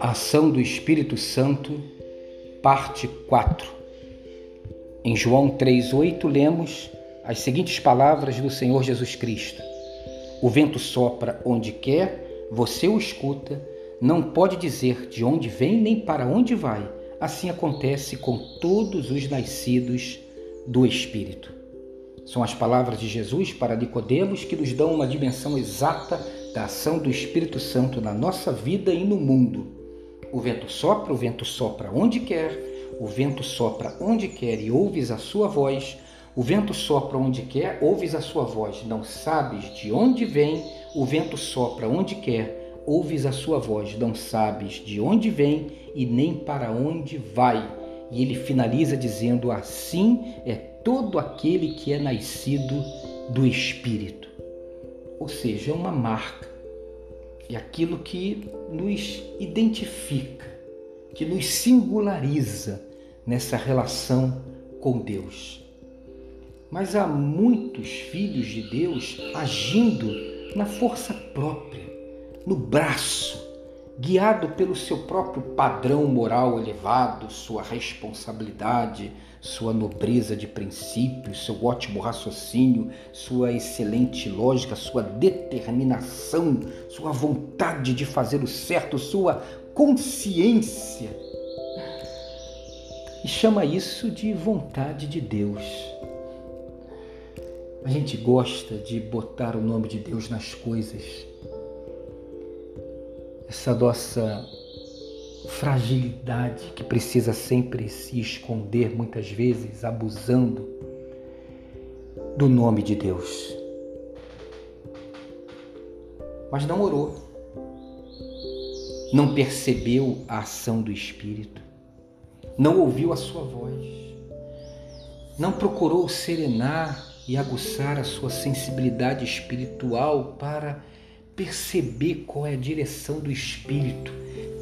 Ação do Espírito Santo, parte 4. Em João 3,8 lemos as seguintes palavras do Senhor Jesus Cristo: O vento sopra onde quer, você o escuta, não pode dizer de onde vem nem para onde vai. Assim acontece com todos os nascidos do Espírito. São as palavras de Jesus para Nicodemos que nos dão uma dimensão exata da ação do Espírito Santo na nossa vida e no mundo. O vento sopra, o vento sopra onde quer, o vento sopra onde quer e ouves a sua voz. O vento sopra onde quer, ouves a sua voz, não sabes de onde vem. O vento sopra onde quer, ouves a sua voz, não sabes de onde vem e nem para onde vai. E ele finaliza dizendo: Assim é todo aquele que é nascido do Espírito. Ou seja, é uma marca é aquilo que nos identifica, que nos singulariza nessa relação com Deus. Mas há muitos filhos de Deus agindo na força própria, no braço, guiado pelo seu próprio padrão moral elevado, sua responsabilidade, sua nobreza de princípios, seu ótimo raciocínio, sua excelente lógica, sua determinação, sua vontade de fazer o certo, sua consciência. E chama isso de vontade de Deus. A gente gosta de botar o nome de Deus nas coisas essa nossa fragilidade que precisa sempre se esconder, muitas vezes abusando do nome de Deus. Mas não orou, não percebeu a ação do Espírito, não ouviu a sua voz, não procurou serenar e aguçar a sua sensibilidade espiritual para perceber qual é a direção do Espírito,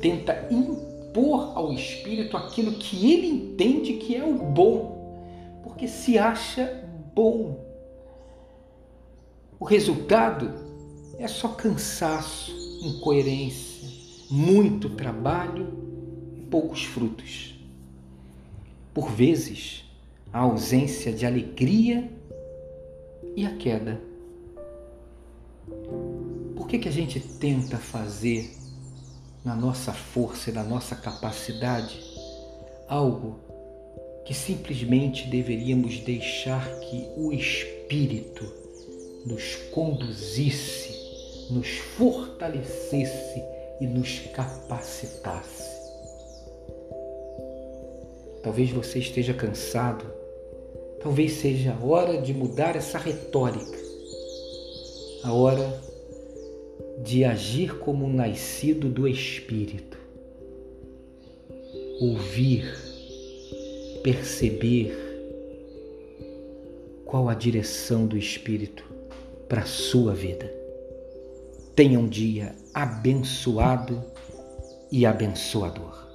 tenta impor ao Espírito aquilo que ele entende que é o bom, porque se acha bom. O resultado é só cansaço, incoerência, muito trabalho e poucos frutos. Por vezes, a ausência de alegria e a queda que, que a gente tenta fazer na nossa força e na nossa capacidade? Algo que simplesmente deveríamos deixar que o Espírito nos conduzisse, nos fortalecesse e nos capacitasse? Talvez você esteja cansado, talvez seja a hora de mudar essa retórica, a hora de agir como um nascido do Espírito, ouvir, perceber qual a direção do Espírito para a sua vida. Tenha um dia abençoado e abençoador.